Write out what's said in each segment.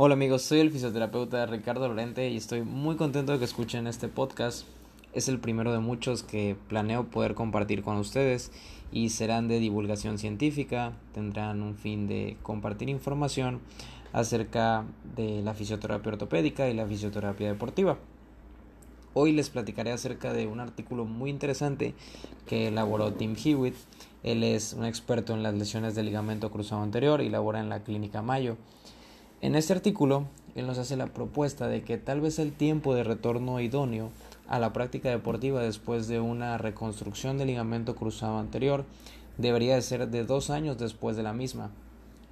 Hola amigos, soy el fisioterapeuta Ricardo Lorente y estoy muy contento de que escuchen este podcast. Es el primero de muchos que planeo poder compartir con ustedes y serán de divulgación científica, tendrán un fin de compartir información acerca de la fisioterapia ortopédica y la fisioterapia deportiva. Hoy les platicaré acerca de un artículo muy interesante que elaboró Tim Hewitt. Él es un experto en las lesiones del ligamento cruzado anterior y labora en la clínica Mayo. En este artículo, él nos hace la propuesta de que tal vez el tiempo de retorno idóneo a la práctica deportiva después de una reconstrucción del ligamento cruzado anterior debería de ser de dos años después de la misma.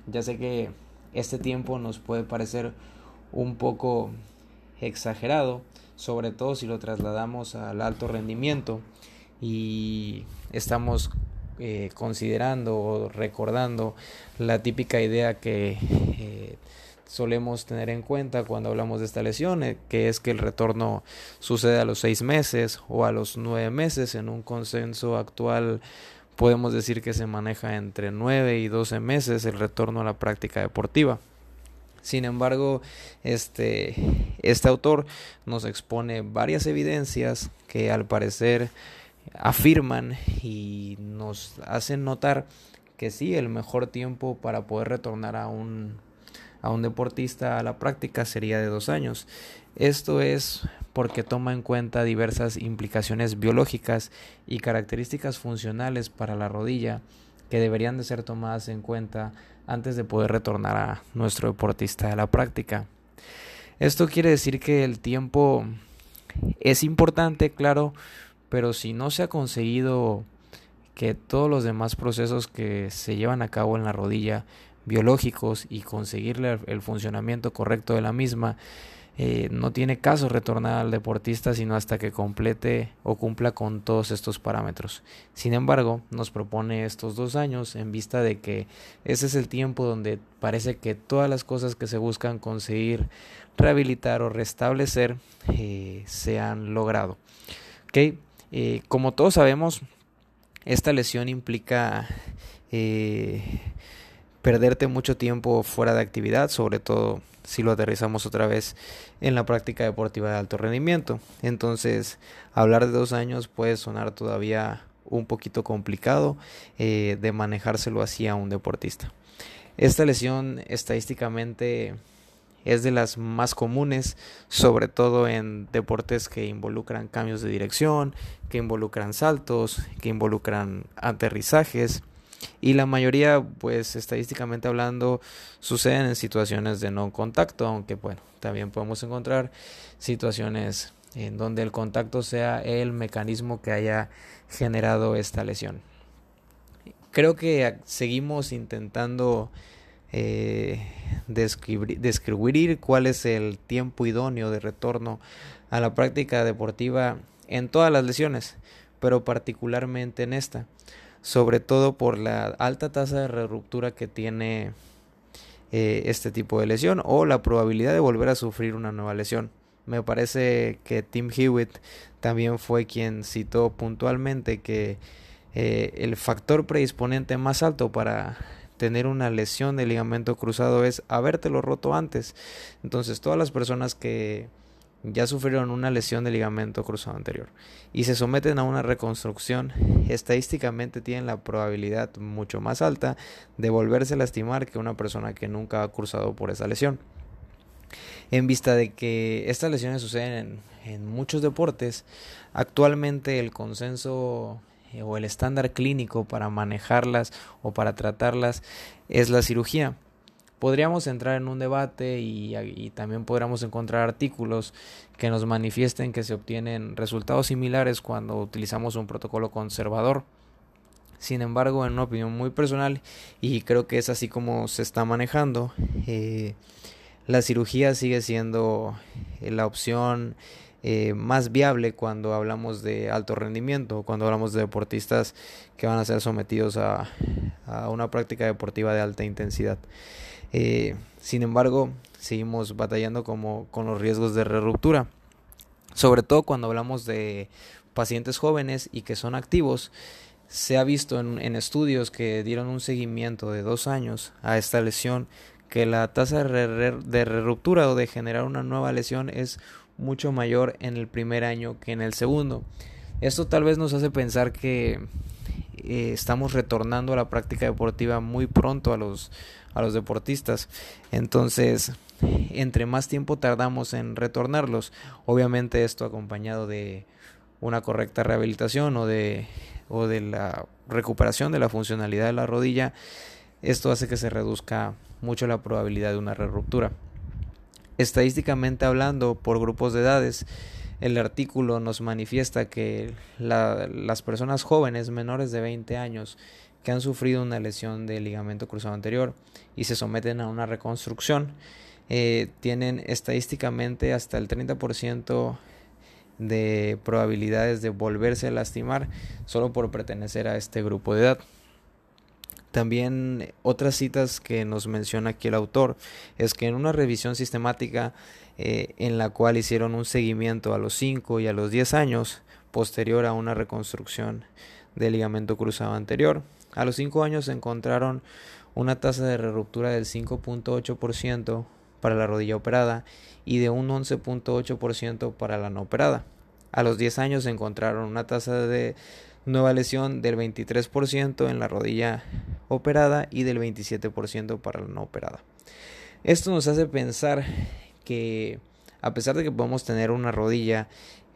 Ya sé que este tiempo nos puede parecer un poco exagerado, sobre todo si lo trasladamos al alto rendimiento y estamos eh, considerando o recordando la típica idea que eh, solemos tener en cuenta cuando hablamos de esta lesión, eh, que es que el retorno sucede a los seis meses o a los nueve meses. En un consenso actual podemos decir que se maneja entre nueve y doce meses el retorno a la práctica deportiva. Sin embargo, este, este autor nos expone varias evidencias que al parecer afirman y nos hacen notar que sí, el mejor tiempo para poder retornar a un a un deportista a la práctica sería de dos años. Esto es porque toma en cuenta diversas implicaciones biológicas y características funcionales para la rodilla que deberían de ser tomadas en cuenta antes de poder retornar a nuestro deportista a la práctica. Esto quiere decir que el tiempo es importante, claro, pero si no se ha conseguido que todos los demás procesos que se llevan a cabo en la rodilla biológicos y conseguirle el funcionamiento correcto de la misma, eh, no tiene caso retornar al deportista sino hasta que complete o cumpla con todos estos parámetros. Sin embargo, nos propone estos dos años en vista de que ese es el tiempo donde parece que todas las cosas que se buscan conseguir rehabilitar o restablecer eh, se han logrado. Eh, como todos sabemos, esta lesión implica perderte mucho tiempo fuera de actividad, sobre todo si lo aterrizamos otra vez en la práctica deportiva de alto rendimiento. Entonces, hablar de dos años puede sonar todavía un poquito complicado eh, de manejárselo así a un deportista. Esta lesión estadísticamente es de las más comunes, sobre todo en deportes que involucran cambios de dirección, que involucran saltos, que involucran aterrizajes y la mayoría, pues estadísticamente hablando, suceden en situaciones de no contacto, aunque bueno, también podemos encontrar situaciones en donde el contacto sea el mecanismo que haya generado esta lesión. Creo que seguimos intentando eh, describir, describir cuál es el tiempo idóneo de retorno a la práctica deportiva en todas las lesiones, pero particularmente en esta sobre todo por la alta tasa de ruptura que tiene eh, este tipo de lesión o la probabilidad de volver a sufrir una nueva lesión. Me parece que Tim Hewitt también fue quien citó puntualmente que eh, el factor predisponente más alto para tener una lesión de ligamento cruzado es habértelo roto antes. Entonces todas las personas que ya sufrieron una lesión de ligamento cruzado anterior y se someten a una reconstrucción, estadísticamente tienen la probabilidad mucho más alta de volverse a lastimar que una persona que nunca ha cruzado por esa lesión. En vista de que estas lesiones suceden en, en muchos deportes, actualmente el consenso eh, o el estándar clínico para manejarlas o para tratarlas es la cirugía podríamos entrar en un debate y, también podríamos encontrar artículos que nos manifiesten que se obtienen resultados similares cuando utilizamos un protocolo conservador. Sin embargo, en una opinión muy personal, y creo que es así como se está manejando, eh, la cirugía sigue siendo eh, la opción eh, más viable cuando hablamos de alto rendimiento, cuando hablamos de deportistas que van a ser sometidos a una práctica deportiva de alta intensidad. Eh, sin embargo, seguimos batallando como con los riesgos de ruptura. Sobre todo cuando hablamos de pacientes jóvenes y que son activos, se ha visto en, estudios que dieron un seguimiento de dos años a esta lesión que la tasa de, ruptura o de generar una nueva lesión es mucho mayor en el primer año que en el segundo. Esto tal vez nos hace pensar que eh, estamos retornando a la práctica deportiva muy pronto a los, a los deportistas. Entonces, entre más tiempo tardamos en retornarlos, obviamente esto acompañado de una correcta rehabilitación o de, o de la recuperación de la funcionalidad de la rodilla, esto hace que se reduzca mucho la probabilidad de una ruptura. Estadísticamente hablando, por grupos de edades, el artículo nos manifiesta que las personas jóvenes menores de 20 años que han sufrido una lesión de ligamento cruzado anterior y se someten a una reconstrucción eh, tienen estadísticamente hasta el 30% de probabilidades de volverse a lastimar solo por pertenecer a este grupo de edad. También otras citas que nos menciona aquí el autor es que en una revisión sistemática eh, en la cual hicieron un seguimiento a los 5 y a los 10 años posterior a una reconstrucción del ligamento cruzado anterior, a los 5 años encontraron una tasa de ruptura del 5.8% para la rodilla operada y de un 11.8% para la no operada. A los 10 años encontraron una tasa de nueva lesión del 23% en la rodilla operada y del 27% para la no operada. Esto nos hace pensar que a pesar de que podemos tener una rodilla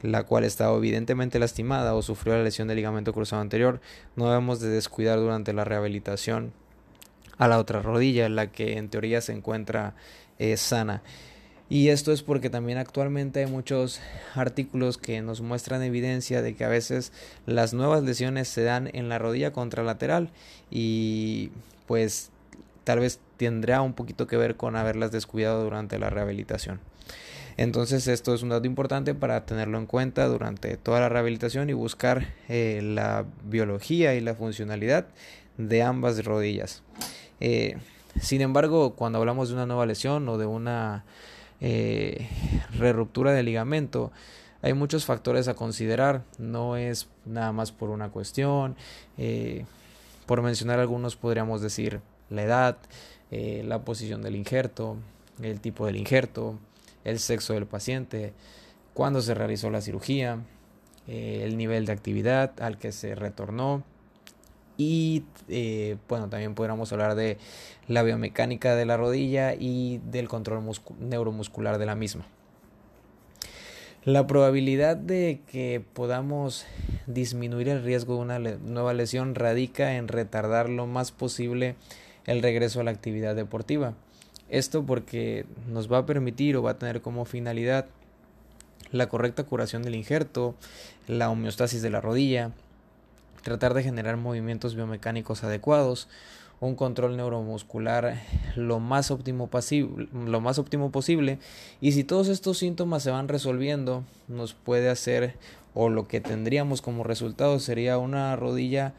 la cual estaba evidentemente lastimada o sufrió la lesión del ligamento cruzado anterior, no debemos de descuidar durante la rehabilitación a la otra rodilla, la que en teoría se encuentra eh, sana. Y esto es porque también actualmente hay muchos artículos que nos muestran evidencia de que a veces las nuevas lesiones se dan en la rodilla contralateral y pues tal vez tendrá un poquito que ver con haberlas descuidado durante la rehabilitación. Entonces esto es un dato importante para tenerlo en cuenta durante toda la rehabilitación y buscar eh, la biología y la funcionalidad de ambas rodillas. Eh, sin embargo, cuando hablamos de una nueva lesión o de una eh, reruptura del ligamento, hay muchos factores a considerar, no es nada más por una cuestión, eh, por mencionar algunos podríamos decir la edad, la posición del injerto, el tipo del injerto, el sexo del paciente, cuándo se realizó la cirugía, el nivel de actividad al que se retornó, y eh, bueno, también podríamos hablar de la biomecánica de la rodilla y del control neuromuscular de la misma. La probabilidad de que podamos disminuir el riesgo de una nueva lesión radica en retardar lo más posible el regreso a la actividad deportiva. Esto porque nos va a permitir o va a tener como finalidad la correcta curación del injerto, la homeostasis de la rodilla, tratar de generar movimientos biomecánicos adecuados, un control neuromuscular lo más óptimo, lo más óptimo posible y si todos estos síntomas se van resolviendo nos puede hacer o lo que tendríamos como resultado sería una rodilla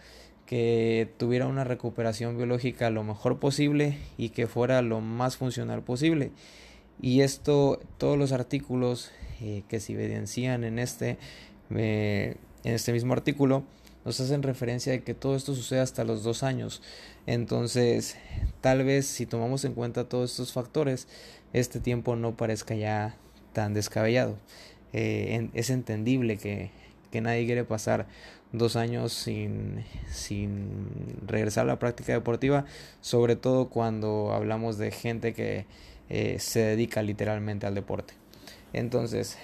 que tuviera una recuperación biológica lo mejor posible y que fuera lo más funcional posible. Y esto todos los artículos eh, que se evidencian en este eh, en este mismo artículo nos hacen referencia de que todo esto sucede hasta los dos años. Entonces, tal vez si tomamos en cuenta todos estos factores, este tiempo no parezca ya tan descabellado. Eh, es entendible que, que, nadie quiere pasar dos años sin, sin regresar a la práctica deportiva, sobre todo cuando hablamos de gente que eh, se dedica literalmente al deporte. Entonces,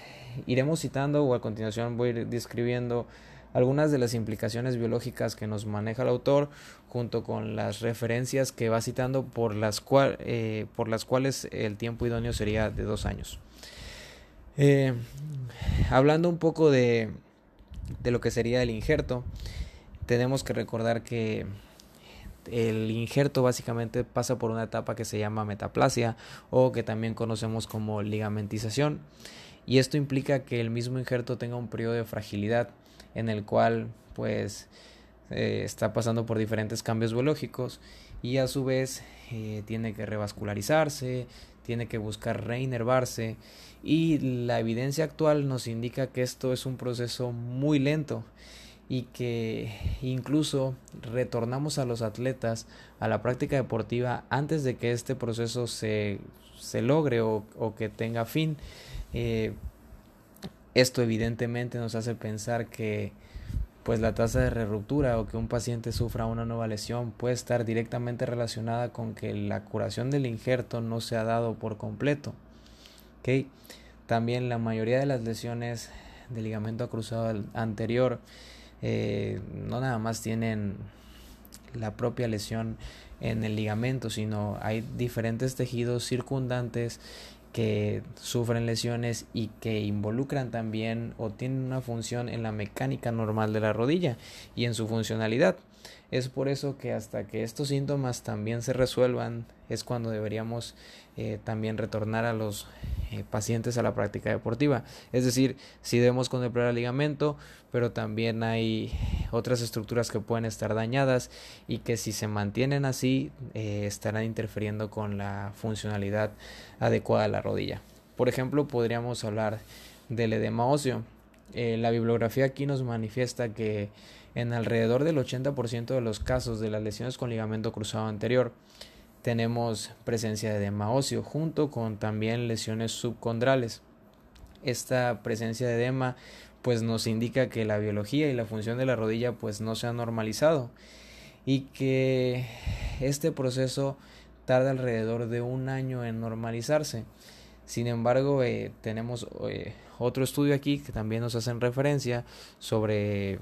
iremos citando o a continuación voy a ir describiendo algunas de las implicaciones biológicas que nos maneja el autor, junto con las referencias que va citando por las, eh, por las cuales el tiempo idóneo sería de dos años. Eh, hablando un poco de, de lo que sería el injerto, tenemos que recordar que el injerto básicamente pasa por una etapa que se llama metaplasia o que también conocemos como ligamentización y esto implica que el mismo injerto tenga un periodo de fragilidad en el cual pues eh, está pasando por diferentes cambios biológicos y a su vez eh, tiene que revascularizarse, tiene que buscar reinervarse y la evidencia actual nos indica que esto es un proceso muy lento y que incluso retornamos a los atletas a la práctica deportiva antes de que este proceso se, se logre o, o, que tenga fin. Eh, esto evidentemente nos hace pensar que pues la tasa de ruptura o que un paciente sufra una nueva lesión puede estar directamente relacionada con que la curación del injerto no se ha dado por completo. También la mayoría de las lesiones del ligamento cruzado anterior eh, no nada más tienen la propia lesión en el ligamento, sino hay diferentes tejidos circundantes que sufren lesiones y que involucran también o tienen una función en la mecánica normal de la rodilla y en su funcionalidad. Es por eso que hasta que estos síntomas también se resuelvan es cuando deberíamos eh, también retornar a los eh, pacientes a la práctica deportiva. Es decir, si debemos contemplar el ligamento, pero también hay otras estructuras que pueden estar dañadas y que si se mantienen así eh, estarán interfiriendo con la funcionalidad adecuada de la rodilla. Por ejemplo, podríamos hablar del edema óseo. la bibliografía aquí nos manifiesta que en alrededor del 80% de los casos de las lesiones con ligamento cruzado anterior tenemos presencia de edema óseo junto con también lesiones subcondrales. Esta presencia de edema pues nos indica que la biología y la función de la rodilla pues no se ha normalizado y que este proceso tarda alrededor de un año en normalizarse. Sin embargo, eh, tenemos eh, otro estudio aquí que también nos hacen referencia sobre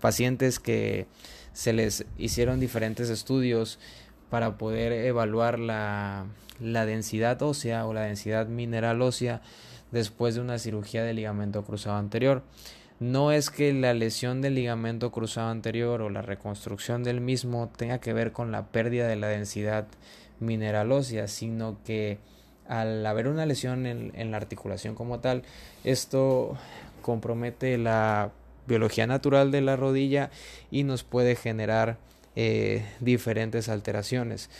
pacientes que se les hicieron diferentes estudios para poder evaluar la, la densidad ósea o la densidad mineral ósea después de una cirugía de ligamento cruzado anterior. No es que la lesión del ligamento cruzado anterior o la reconstrucción del mismo tenga que ver con la pérdida de la densidad mineral ósea, sino que al haber una lesión en, la articulación como tal, esto compromete la biología natural de la rodilla y nos puede generar eh, diferentes alteraciones.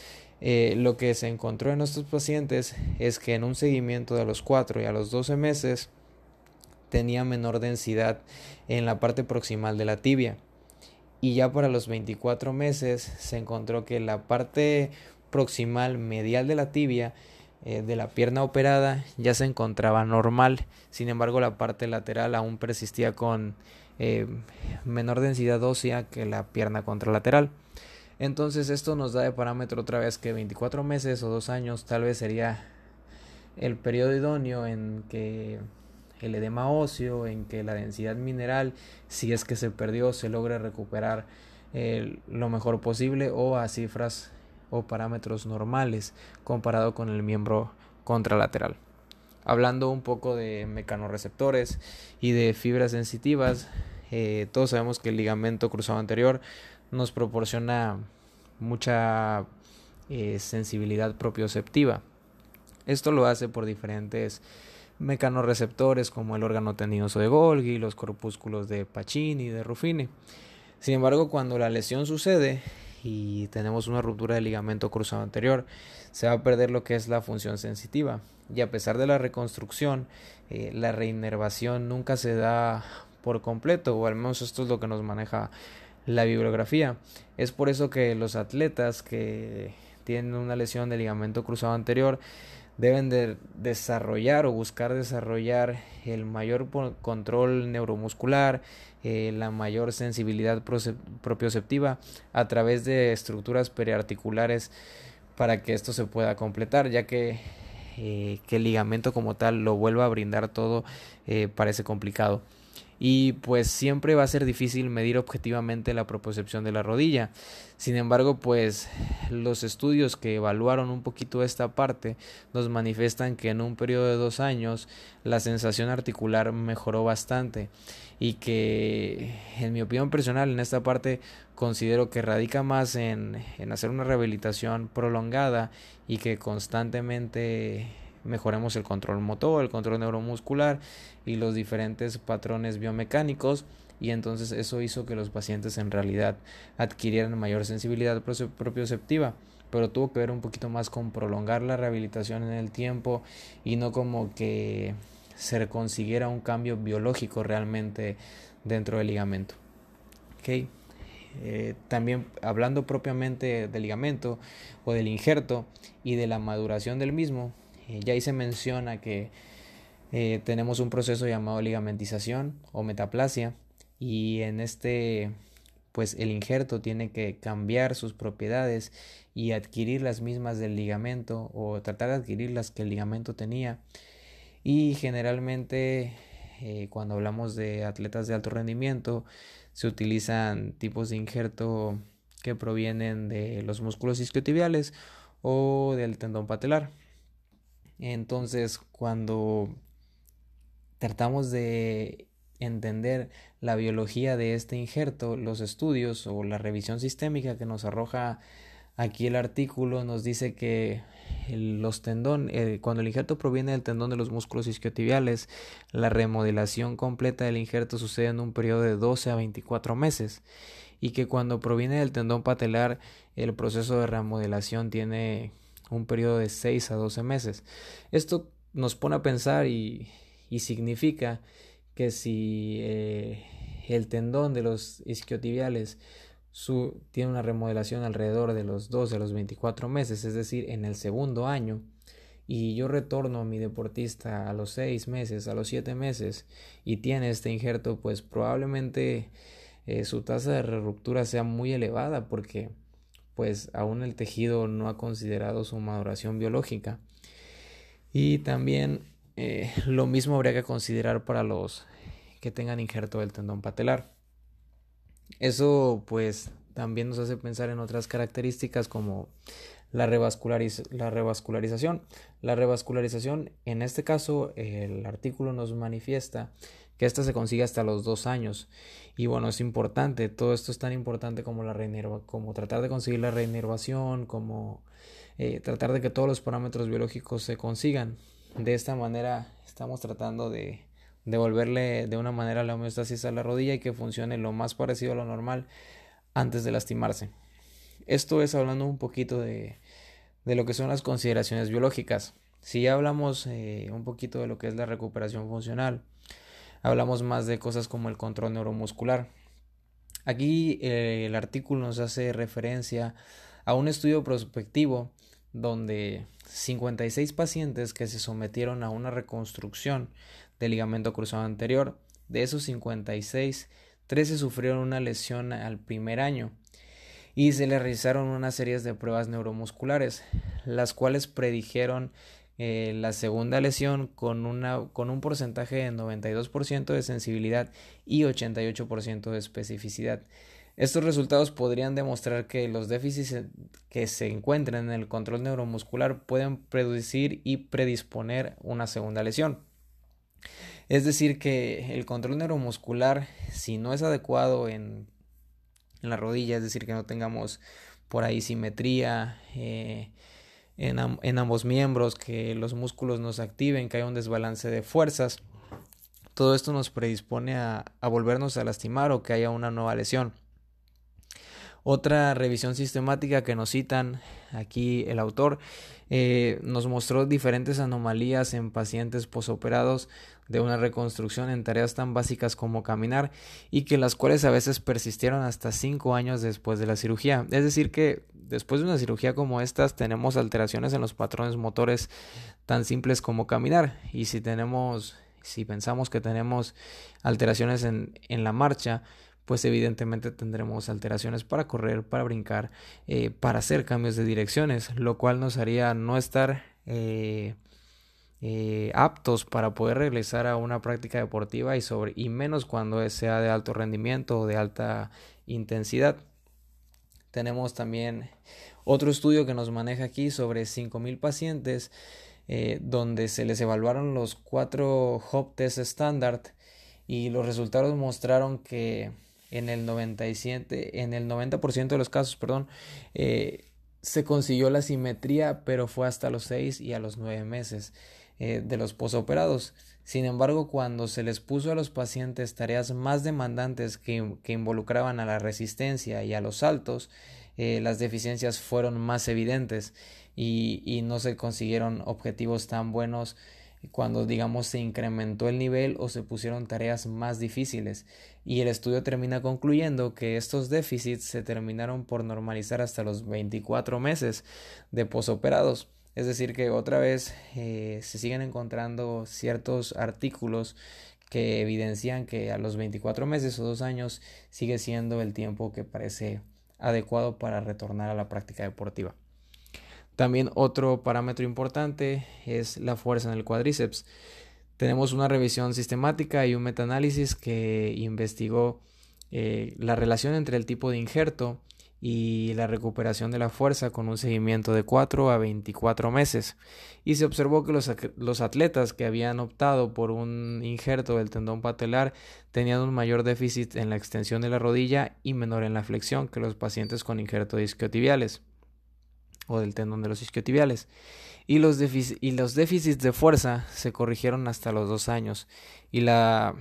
Eh, lo que se encontró en estos pacientes es que en un seguimiento de los 4 y a los 12 meses tenía menor densidad en la parte proximal de la tibia y ya para los 24 meses se encontró que la parte proximal medial de la tibia eh, de la pierna operada ya se encontraba normal sin embargo la parte lateral aún persistía con eh, menor densidad ósea que la pierna contralateral. Entonces esto nos da de parámetro otra vez que 24 meses o 2 años tal vez sería el periodo idóneo en que el edema óseo, en que la densidad mineral, si es que se perdió, se logre recuperar eh, lo mejor posible o a cifras o parámetros normales comparado con el miembro contralateral. Hablando un poco de mecanorreceptores y de fibras sensitivas, eh, todos sabemos que el ligamento cruzado anterior nos proporciona mucha eh, sensibilidad propioceptiva. Esto lo hace por diferentes mecanorreceptores como el órgano tendinoso de Golgi, los corpúsculos de Pacini y de Ruffini. Sin embargo, cuando la lesión sucede y tenemos una ruptura del ligamento cruzado anterior, se va a perder lo que es la función sensitiva. Y a pesar de la reconstrucción, eh, la reinervación nunca se da por completo, o al menos esto es lo que nos maneja la bibliografía. Es por eso que los atletas que tienen una lesión de ligamento cruzado anterior deben de desarrollar o buscar desarrollar el mayor control neuromuscular, eh, la mayor sensibilidad propioceptiva a través de estructuras periarticulares para que esto se pueda completar, ya que eh, que el ligamento como tal lo vuelva a brindar todo eh, parece complicado y pues siempre va a ser difícil medir objetivamente la propiocepción de la rodilla. Sin embargo, pues los estudios que evaluaron un poquito esta parte nos manifiestan que en un periodo de dos años la sensación articular mejoró bastante y que en mi opinión personal en esta parte considero que radica más en, en hacer una rehabilitación prolongada y que constantemente mejoremos el control motor, el control neuromuscular y los diferentes patrones biomecánicos y entonces eso hizo que los pacientes en realidad adquirieran mayor sensibilidad propioceptiva pero tuvo que ver un poquito más con prolongar la rehabilitación en el tiempo y no como que se consiguiera un cambio biológico realmente dentro del ligamento. Eh, también hablando propiamente del ligamento o del injerto y de la maduración del mismo, eh, ya ahí se menciona que eh, tenemos un proceso llamado ligamentización o metaplasia y en este pues el injerto tiene que cambiar sus propiedades y adquirir las mismas del ligamento o tratar de adquirir las que el ligamento tenía y generalmente cuando hablamos de atletas de alto rendimiento se utilizan tipos de injerto que provienen de los músculos isquiotibiales o del tendón patelar. Entonces, cuando tratamos de entender la biología de este injerto, los estudios o la revisión sistémica que nos arroja aquí el artículo nos dice que los tendón, eh, cuando el injerto proviene del tendón de los músculos isquiotibiales, la remodelación completa del injerto sucede en un periodo de 12 a 24 meses y que cuando proviene del tendón patelar el proceso de remodelación tiene un periodo de 6 a 12 meses. Esto nos pone a pensar y, significa que si eh, el tendón de los isquiotibiales su, tiene una remodelación alrededor de los 12 a los 24 meses, es decir, en el segundo año, y yo retorno a mi deportista a los 6 meses, a los 7 meses, y tiene este injerto, pues probablemente eh, su tasa de ruptura sea muy elevada porque pues aún el tejido no ha considerado su maduración biológica. Y también eh, lo mismo habría que considerar para los que tengan injerto del tendón patelar. Eso pues también nos hace pensar en otras características como la, la revascularización. La revascularización, en este caso, el artículo nos manifiesta que esta se consigue hasta los dos años. Y bueno, es importante, todo esto es tan importante como la como tratar de conseguir la reinervación, como eh, tratar de que todos los parámetros biológicos se consigan. De esta manera estamos tratando de devolverle de una manera la homeostasis a la rodilla y que funcione lo más parecido a lo normal antes de lastimarse. Esto es hablando un poquito de, de lo que son las consideraciones biológicas. Si ya hablamos eh, un poquito de lo que es la recuperación funcional, hablamos más de cosas como el control neuromuscular. Aquí eh, el artículo nos hace referencia a un estudio prospectivo donde 56 pacientes que se sometieron a una reconstrucción del ligamento cruzado anterior. De esos 56, 13 sufrieron una lesión al primer año y se le realizaron una serie de pruebas neuromusculares, las cuales predijeron eh, la segunda lesión con, una, con un porcentaje de 92% de sensibilidad y 88% de especificidad. Estos resultados podrían demostrar que los déficits que se encuentran en el control neuromuscular pueden producir y predisponer una segunda lesión. Es decir, que el control neuromuscular, si no es adecuado en, la rodilla, es decir, que no tengamos por ahí simetría eh, en, ambos miembros, que los músculos nos activen, que haya un desbalance de fuerzas, todo esto nos predispone a volvernos a lastimar o que haya una nueva lesión. Otra revisión sistemática que nos citan aquí el autor eh, nos mostró diferentes anomalías en pacientes posoperados de una reconstrucción en tareas tan básicas como caminar y que las cuales a veces persistieron hasta cinco años después de la cirugía. Es decir, que después de una cirugía como estas tenemos alteraciones en los patrones motores tan simples como caminar y si tenemos si pensamos que tenemos alteraciones en, en la marcha pues evidentemente tendremos alteraciones para correr, para brincar, eh, para hacer cambios de direcciones, lo cual nos haría no estar eh, eh, aptos para poder regresar a una práctica deportiva y, sobre, y menos cuando sea de alto rendimiento o de alta intensidad. Tenemos también otro estudio que nos maneja aquí sobre 5.000 pacientes donde se les evaluaron los cuatro HOP test estándar y los resultados mostraron que en el 97, en el 90% de los casos, perdón, eh, se consiguió la simetría, pero fue hasta los 6 y a los 9 meses eh, de los posoperados. Sin embargo, cuando se les puso a los pacientes tareas más demandantes que, que involucraban a la resistencia y a los saltos, eh, las deficiencias fueron más evidentes y, y, no se consiguieron objetivos tan buenos cuando digamos se incrementó el nivel o se pusieron tareas más difíciles y el estudio termina concluyendo que estos déficits se terminaron por normalizar hasta los 24 meses de posoperados es decir que otra vez eh, se siguen encontrando ciertos artículos que evidencian que a los 24 meses o dos años sigue siendo el tiempo que parece adecuado para retornar a la práctica deportiva. También otro parámetro importante es la fuerza en el cuádriceps. Tenemos una revisión sistemática y un metaanálisis que investigó eh, la relación entre el tipo de injerto y la recuperación de la fuerza con un seguimiento de 4 a 24 meses. Y se observó que los, atletas que habían optado por un injerto del tendón patelar tenían un mayor déficit en la extensión de la rodilla y menor en la flexión que los pacientes con injerto de isquiotibiales o del tendón de los isquiotibiales. Y los, y los déficits de fuerza se corrigieron hasta los dos años. Y la,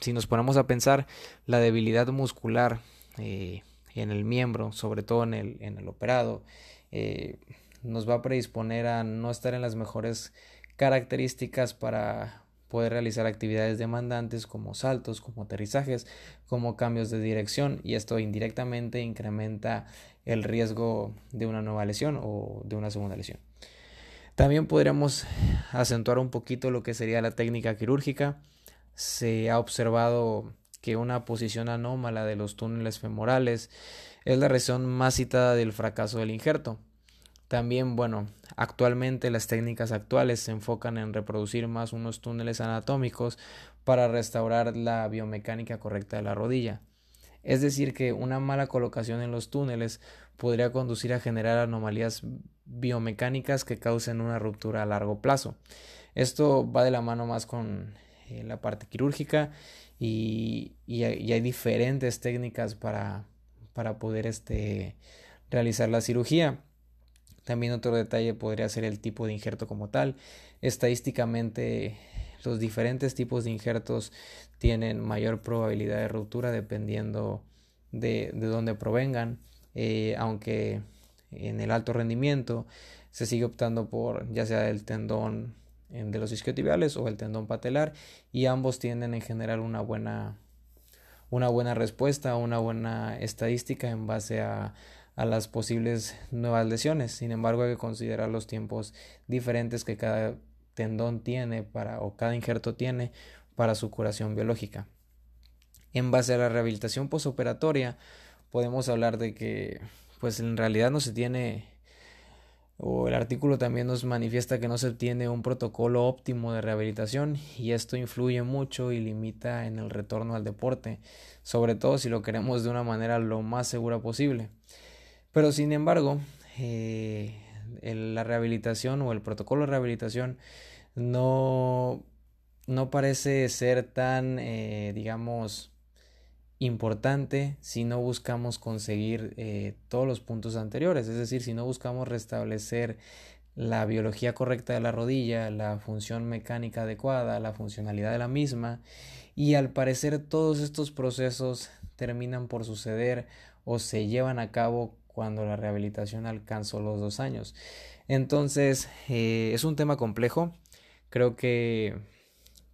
si nos ponemos a pensar, la debilidad muscular eh, en el miembro, sobre todo en el, en el operado, eh, nos va a predisponer a no estar en las mejores características para poder realizar actividades demandantes como saltos, como aterrizajes, como cambios de dirección y esto indirectamente incrementa el riesgo de una nueva lesión o de una segunda lesión. También podríamos acentuar un poquito lo que sería la técnica quirúrgica. Se ha observado que una posición anómala de los túneles femorales es la razón más citada del fracaso del injerto. También, bueno, actualmente las técnicas actuales se enfocan en reproducir más unos túneles anatómicos para restaurar la biomecánica correcta de la rodilla. Es decir, que una mala colocación en los túneles podría conducir a generar anomalías biomecánicas que causen una ruptura a largo plazo. Esto va de la mano más con eh, la parte quirúrgica y, hay diferentes técnicas para, para poder este, realizar la cirugía. También otro detalle podría ser el tipo de injerto como tal. Estadísticamente los diferentes tipos de injertos tienen mayor probabilidad de ruptura dependiendo de, de dónde provengan, eh, aunque en el alto rendimiento se sigue optando por ya sea el tendón de los isquiotibiales o el tendón patelar y ambos tienden en general una buena una buena respuesta, una buena estadística en base a a las posibles nuevas lesiones. Sin embargo, hay que considerar los tiempos diferentes que cada tendón tiene para o cada injerto tiene para su curación biológica. En base a la rehabilitación posoperatoria, podemos hablar de que pues en realidad no se tiene o el artículo también nos manifiesta que no se tiene un protocolo óptimo de rehabilitación y esto influye mucho y limita en el retorno al deporte, sobre todo si lo queremos de una manera lo más segura posible. Pero sin embargo, eh, la rehabilitación o el protocolo de rehabilitación no, no parece ser tan, eh, digamos, importante si no buscamos conseguir eh, todos los puntos anteriores, es decir, si no buscamos restablecer la biología correcta de la rodilla, la función mecánica adecuada, la funcionalidad de la misma, y al parecer todos estos procesos terminan por suceder o se llevan a cabo cuando la rehabilitación alcanzó los dos años. Entonces, eh, es un tema complejo. Creo que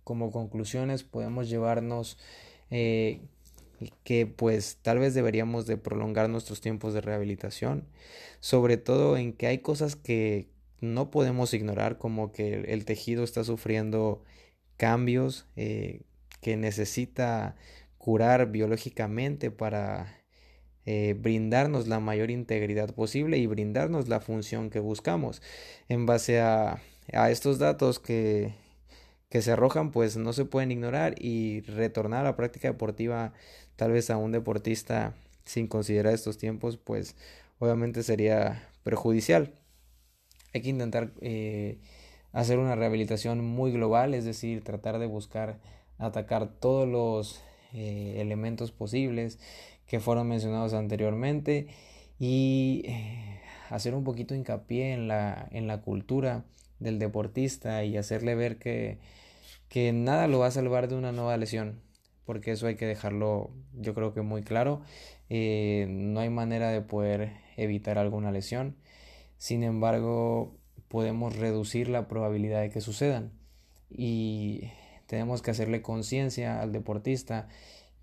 como conclusiones podemos llevarnos eh, que pues tal vez deberíamos de prolongar nuestros tiempos de rehabilitación, sobre todo en que hay cosas que no podemos ignorar, como que el, tejido está sufriendo cambios eh, que necesita curar biológicamente para eh, brindarnos la mayor integridad posible y brindarnos la función que buscamos. En base a, a estos datos que, que se arrojan, pues no se pueden ignorar y retornar a la práctica deportiva tal vez a un deportista sin considerar estos tiempos, pues obviamente sería perjudicial. Hay que intentar eh, hacer una rehabilitación muy global, es decir, tratar de buscar atacar todos los eh, elementos posibles que fueron mencionados anteriormente y eh, hacer un poquito hincapié en la, en la cultura del deportista y hacerle ver que, que nada lo va a salvar de una nueva lesión, porque eso hay que dejarlo yo creo que muy claro. Eh, no hay manera de poder evitar alguna lesión, sin embargo podemos reducir la probabilidad de que sucedan y tenemos que hacerle conciencia al deportista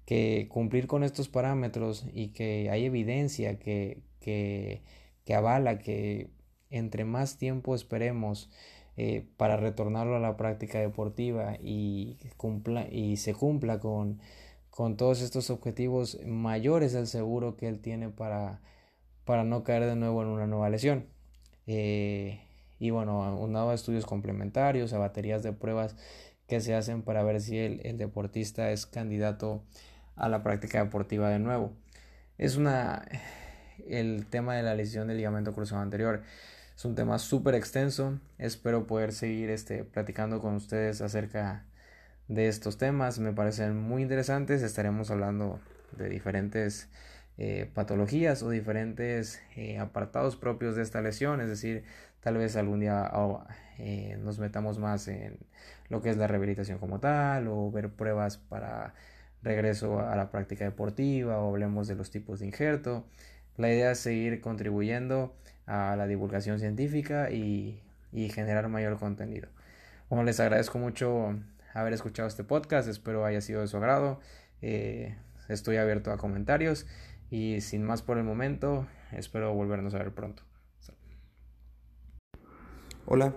que cumplir con estos parámetros y que hay evidencia que, que, que avala que entre más tiempo esperemos eh, para retornarlo a la práctica deportiva y, cumpla, y se cumpla con, con todos estos objetivos mayores al seguro que él tiene para, para no caer de nuevo en una nueva lesión. Eh, y bueno, unado a estudios complementarios, a baterías de pruebas que se hacen para ver si el, el deportista es candidato a la práctica deportiva de nuevo. Es una el tema de la lesión del ligamento cruzado anterior. Es un tema súper extenso. Espero poder seguir este, platicando con ustedes acerca de estos temas. Me parecen muy interesantes. Estaremos hablando de diferentes eh, patologías o diferentes eh, apartados propios de esta lesión. Es decir, tal vez algún día oh, eh, nos metamos más en lo que es la rehabilitación como tal o ver pruebas para regreso a la práctica deportiva o hablemos de los tipos de injerto. La idea es seguir contribuyendo a la divulgación científica y, generar mayor contenido. Bueno, les agradezco mucho haber escuchado este podcast, espero haya sido de su agrado. Eh, estoy abierto a comentarios y sin más por el momento, espero volvernos a ver pronto. Hola,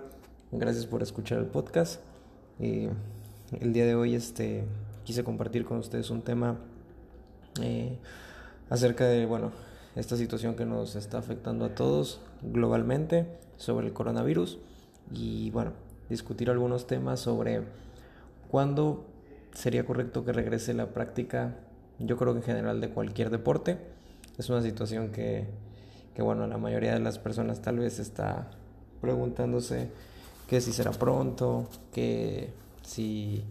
gracias por escuchar el podcast. Eh, el día de hoy este, quise compartir con ustedes un tema eh, acerca de, bueno, esta situación que nos está afectando a todos globalmente sobre el coronavirus y, bueno, discutir algunos temas sobre cuándo sería correcto que regrese la práctica, yo creo que en general de cualquier deporte. Es una situación que, que bueno, la mayoría de las personas tal vez está preguntándose que si será pronto, que si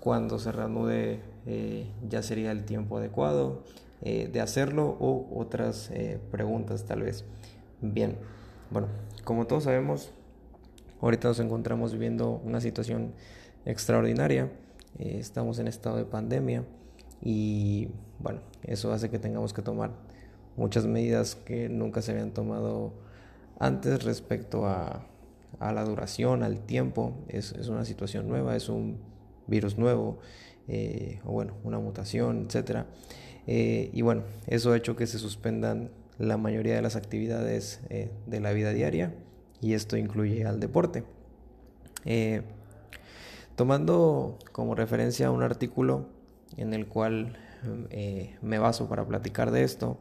cuando se reanude eh, ya sería el tiempo adecuado eh, de hacerlo o otras eh, preguntas tal vez. Bien, bueno, como todos sabemos, ahorita nos encontramos viviendo una situación extraordinaria, estamos en estado de pandemia y bueno, eso hace que tengamos que tomar muchas medidas que nunca se habían tomado antes respecto a, a la duración, al tiempo, es, es una situación nueva, es un virus nuevo, eh, o bueno, una mutación, etc. Eh, y bueno, eso ha hecho que se suspendan la mayoría de las actividades eh, de la vida diaria y esto incluye al deporte. tomando como referencia un artículo en el cual me baso para platicar de esto,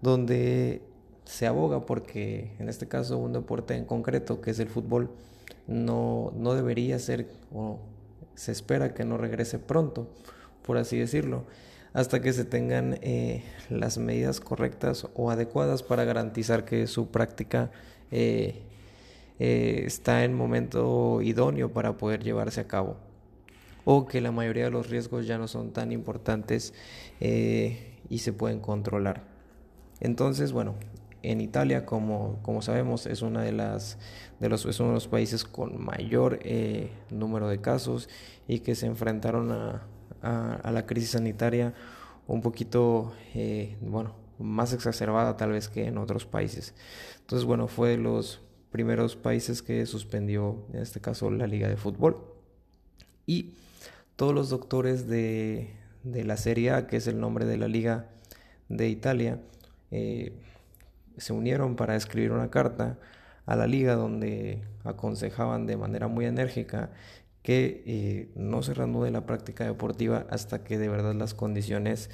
donde se aboga porque en este caso un deporte en concreto que es el fútbol no, no debería ser o se espera que no regrese pronto, por así decirlo, hasta que se tengan eh, las medidas correctas o adecuadas para garantizar que su práctica eh, eh, está en momento idóneo para poder llevarse a cabo o que la mayoría de los riesgos ya no son tan importantes y se pueden controlar. Entonces, bueno, en Italia, como, como sabemos, es, una de las, de los, es uno de los países con mayor eh, número de casos y que se enfrentaron a, a, la crisis sanitaria un poquito, eh, bueno, más exacerbada tal vez que en otros países. Entonces, bueno, fue de los primeros países que suspendió, en este caso, la Liga de Fútbol. Y todos los doctores de, de la Serie A, que es el nombre de la Liga de Italia, eh, se unieron para escribir una carta a la liga donde aconsejaban de manera muy enérgica que eh, no se reanude la práctica deportiva hasta que de verdad las condiciones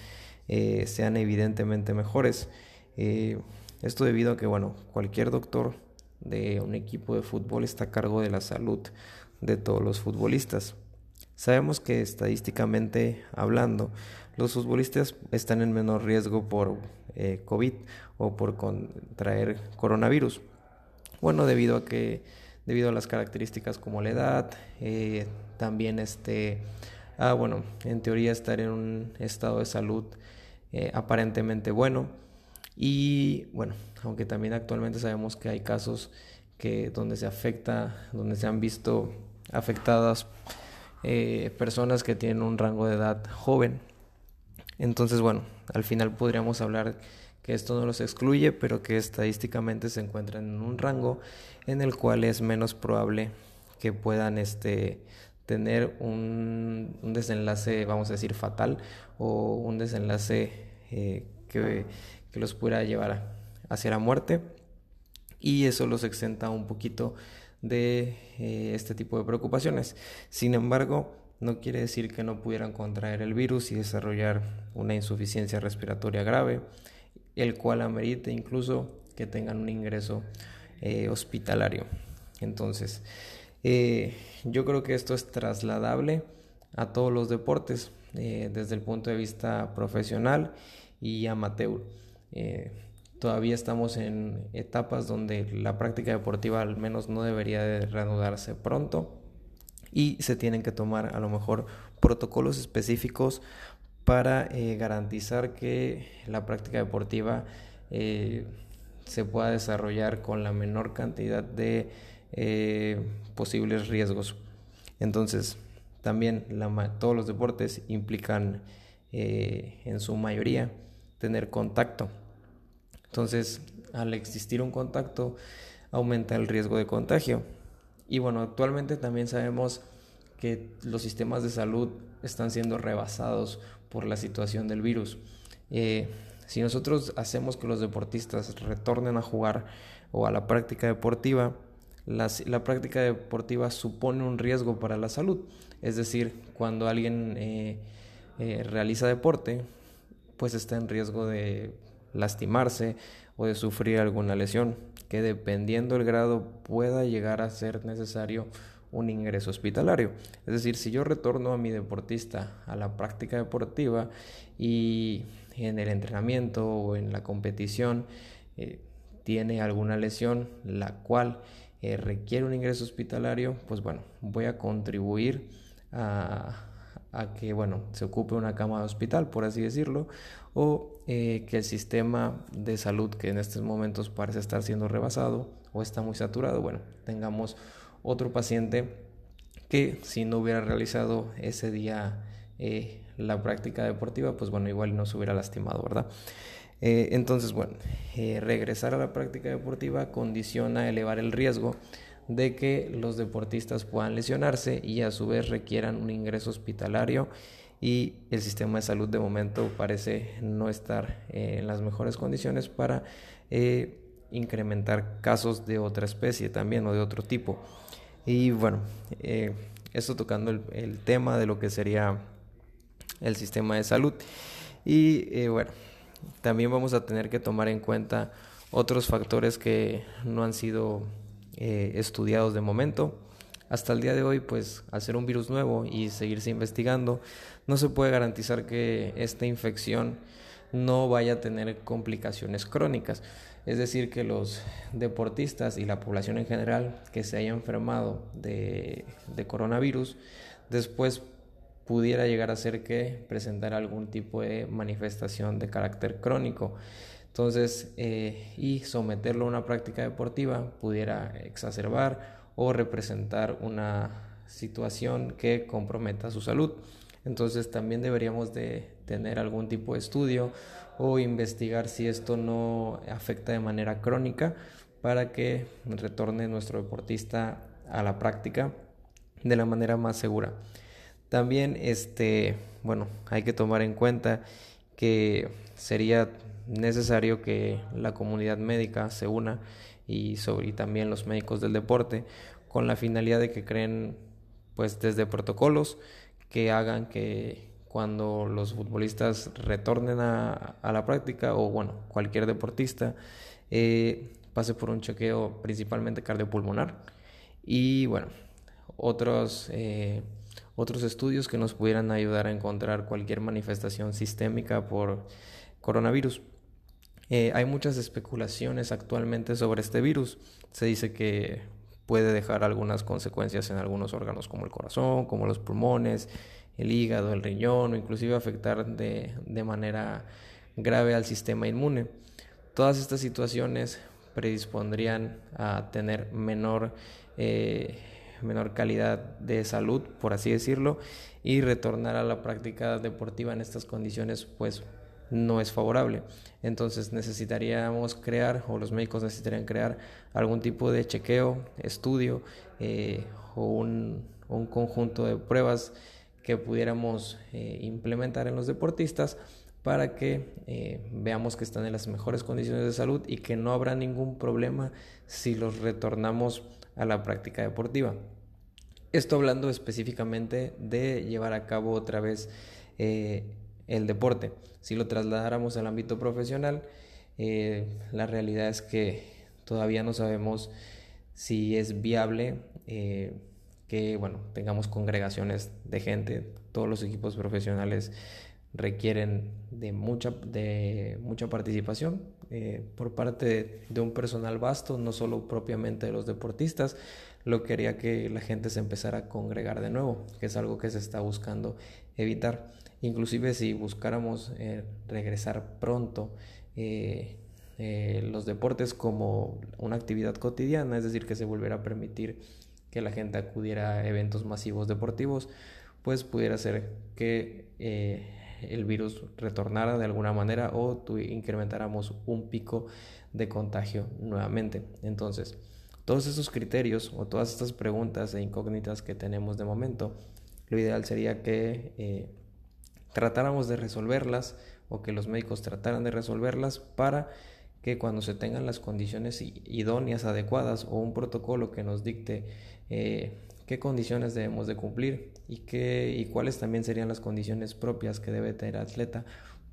eh, sean evidentemente mejores. Eh, esto debido a que, bueno, cualquier doctor de un equipo de fútbol está a cargo de la salud de todos los futbolistas. Sabemos que estadísticamente hablando, los futbolistas están en menor riesgo por eh, COVID o por contraer coronavirus. Bueno, debido a que debido a las características como la edad, eh, también este, ah, bueno, en teoría estar en un estado de salud eh, aparentemente bueno y bueno, aunque también actualmente sabemos que hay casos que donde se afecta, donde se han visto afectadas personas que tienen un rango de edad joven entonces, bueno, al final podríamos hablar que esto no los excluye, pero que estadísticamente se encuentran en un rango en el cual es menos probable que puedan este, tener un, desenlace, vamos a decir, fatal o un desenlace eh, que, los pudiera llevar hacia la muerte y eso los exenta un poquito de eh, este tipo de preocupaciones. Sin embargo, no quiere decir que no pudieran contraer el virus y desarrollar una insuficiencia respiratoria grave, el cual amerite incluso que tengan un ingreso eh, hospitalario. Entonces, eh, yo creo que esto es trasladable a todos los deportes eh, desde el punto de vista profesional y amateur. todavía estamos en etapas donde la práctica deportiva al menos no debería de reanudarse pronto y se tienen que tomar a lo mejor protocolos específicos para eh, garantizar que la práctica deportiva eh, se pueda desarrollar con la menor cantidad de eh, posibles riesgos. Entonces, también todos los deportes implican en su mayoría tener contacto. Entonces, al existir un contacto, aumenta el riesgo de contagio. Y bueno, actualmente también sabemos que los sistemas de salud están siendo rebasados por la situación del virus. Eh, si nosotros hacemos que los deportistas retornen a jugar o a la práctica deportiva, la práctica deportiva supone un riesgo para la salud. Es decir, cuando alguien eh, eh, realiza deporte, pues está en riesgo de lastimarse o de sufrir alguna lesión que dependiendo del grado pueda llegar a ser necesario un ingreso hospitalario. Es decir, si yo retorno a mi deportista a la práctica deportiva y en el entrenamiento o en la competición eh, tiene alguna lesión la cual eh, requiere un ingreso hospitalario, pues bueno, voy a contribuir a, a que bueno se ocupe una cama de hospital por así decirlo o eh, que el sistema de salud que en estos momentos parece estar siendo rebasado o está muy saturado bueno tengamos otro paciente que si no hubiera realizado ese día eh, la práctica deportiva pues bueno igual no se hubiera lastimado verdad eh, entonces bueno regresar a la práctica deportiva condiciona elevar el riesgo de que los deportistas puedan lesionarse y a su vez requieran un ingreso hospitalario y el sistema de salud de momento parece no estar en las mejores condiciones para eh, incrementar casos de otra especie también o de otro tipo. Y bueno, eh, esto tocando el, tema de lo que sería el sistema de salud. Y eh, bueno, también vamos a tener que tomar en cuenta otros factores que no han sido eh, estudiados de momento. Hasta el día de hoy, pues al ser un virus nuevo y seguirse investigando, no se puede garantizar que esta infección no vaya a tener complicaciones crónicas. Es decir, que los deportistas y la población en general que se haya enfermado de, coronavirus, después pudiera llegar a ser que presentara algún tipo de manifestación de carácter crónico. Entonces, eh, y someterlo a una práctica deportiva pudiera exacerbar o representar una situación que comprometa su salud. Entonces también deberíamos de tener algún tipo de estudio o investigar si esto no afecta de manera crónica para que retorne nuestro deportista a la práctica de la manera más segura. También este, bueno, hay que tomar en cuenta que sería necesario que la comunidad médica se una y, sobre, también los médicos del deporte con la finalidad de que creen pues desde protocolos que hagan que cuando los futbolistas retornen a, la práctica o bueno cualquier deportista eh, pase por un chequeo principalmente cardiopulmonar. Y bueno otros eh, otros estudios que nos pudieran ayudar a encontrar cualquier manifestación sistémica por coronavirus eh, hay muchas especulaciones actualmente sobre este virus. Se dice que puede dejar algunas consecuencias en algunos órganos como el corazón, como los pulmones, el hígado, el riñón o inclusive afectar de, manera grave al sistema inmune. Todas estas situaciones predispondrían a tener menor, eh, menor calidad de salud, por así decirlo, y retornar a la práctica deportiva en estas condiciones, pues no es favorable. Entonces necesitaríamos crear, o los médicos necesitarían crear algún tipo de chequeo, estudio eh, o un, conjunto de pruebas que pudiéramos eh, implementar en los deportistas para que eh, veamos que están en las mejores condiciones de salud y que no habrá ningún problema si los retornamos a la práctica deportiva. Esto hablando específicamente de llevar a cabo otra vez el deporte. Si lo trasladáramos al ámbito profesional, eh, la realidad es que todavía no sabemos si es viable eh, que bueno, tengamos congregaciones de gente. Todos los equipos profesionales requieren de mucha, de mucha participación eh, por parte de, un personal vasto, no solo propiamente de los deportistas, lo que haría que la gente se empezara a congregar de nuevo, que es algo que se está buscando evitar. Inclusive si buscáramos eh, regresar pronto eh, eh, los deportes como una actividad cotidiana, es decir, que se volviera a permitir que la gente acudiera a eventos masivos deportivos, pues pudiera ser que el virus retornara de alguna manera o incrementáramos un pico de contagio nuevamente. Entonces, todos esos criterios o todas estas preguntas e incógnitas que tenemos de momento, lo ideal sería que tratáramos de resolverlas o que los médicos trataran de resolverlas para que cuando se tengan las condiciones idóneas, adecuadas o un protocolo que nos dicte eh, qué condiciones debemos de cumplir y, qué, y cuáles también serían las condiciones propias que debe tener el atleta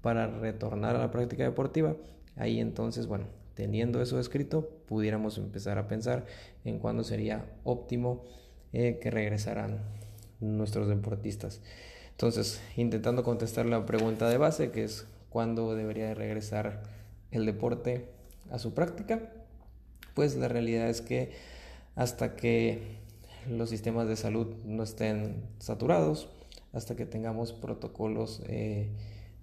para retornar a la práctica deportiva, ahí entonces, bueno, teniendo eso escrito, pudiéramos empezar a pensar en cuándo sería óptimo eh, que regresaran nuestros deportistas. Entonces, intentando contestar la pregunta de base, que es cuándo debería de regresar el deporte a su práctica, pues la realidad es que hasta que los sistemas de salud no estén saturados, hasta que tengamos protocolos eh,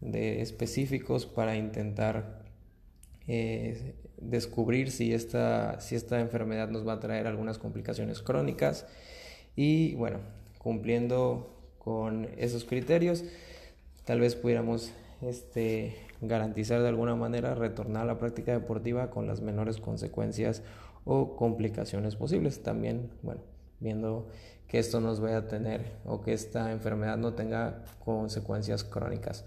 de específicos para intentar eh, descubrir si esta, si esta enfermedad nos va a traer algunas complicaciones crónicas y bueno, cumpliendo con esos criterios, tal vez pudiéramos este, garantizar de alguna manera retornar a la práctica deportiva con las menores consecuencias o complicaciones posibles. También, bueno, viendo que esto nos vaya a tener o que esta enfermedad no tenga consecuencias crónicas.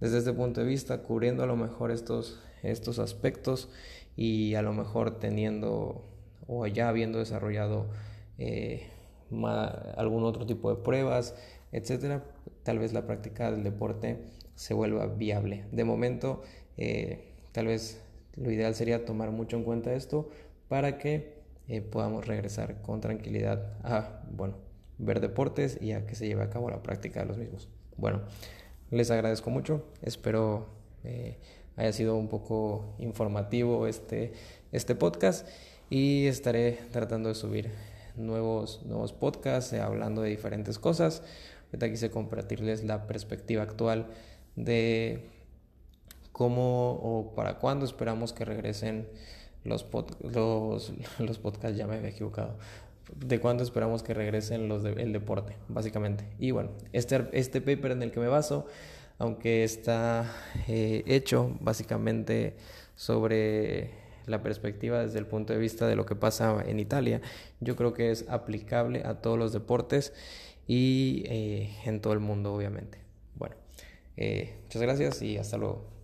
Desde este punto de vista, cubriendo a lo mejor estos, estos aspectos y a lo mejor teniendo o ya habiendo desarrollado eh, algún otro tipo de pruebas, etcétera, tal vez la práctica del deporte se vuelva viable. De momento, eh, tal vez lo ideal sería tomar mucho en cuenta esto para que eh, podamos regresar con tranquilidad a, bueno, ver deportes y a que se lleve a cabo la práctica de los mismos. Bueno, les agradezco mucho, espero eh, haya sido un poco informativo este, este podcast y estaré tratando de subir nuevos, nuevos podcasts hablando de diferentes cosas. Ahorita quise compartirles la perspectiva actual de cómo o para cuándo esperamos que regresen los, los, los podcasts, ya me había equivocado, de cuándo esperamos que regresen los de, el deporte, básicamente. Y bueno, este, este paper en el que me baso, aunque está eh, hecho básicamente sobre la perspectiva desde el punto de vista de lo que pasa en Italia, yo creo que es aplicable a todos los deportes y eh, en todo el mundo, obviamente. Bueno, eh, muchas gracias y hasta luego.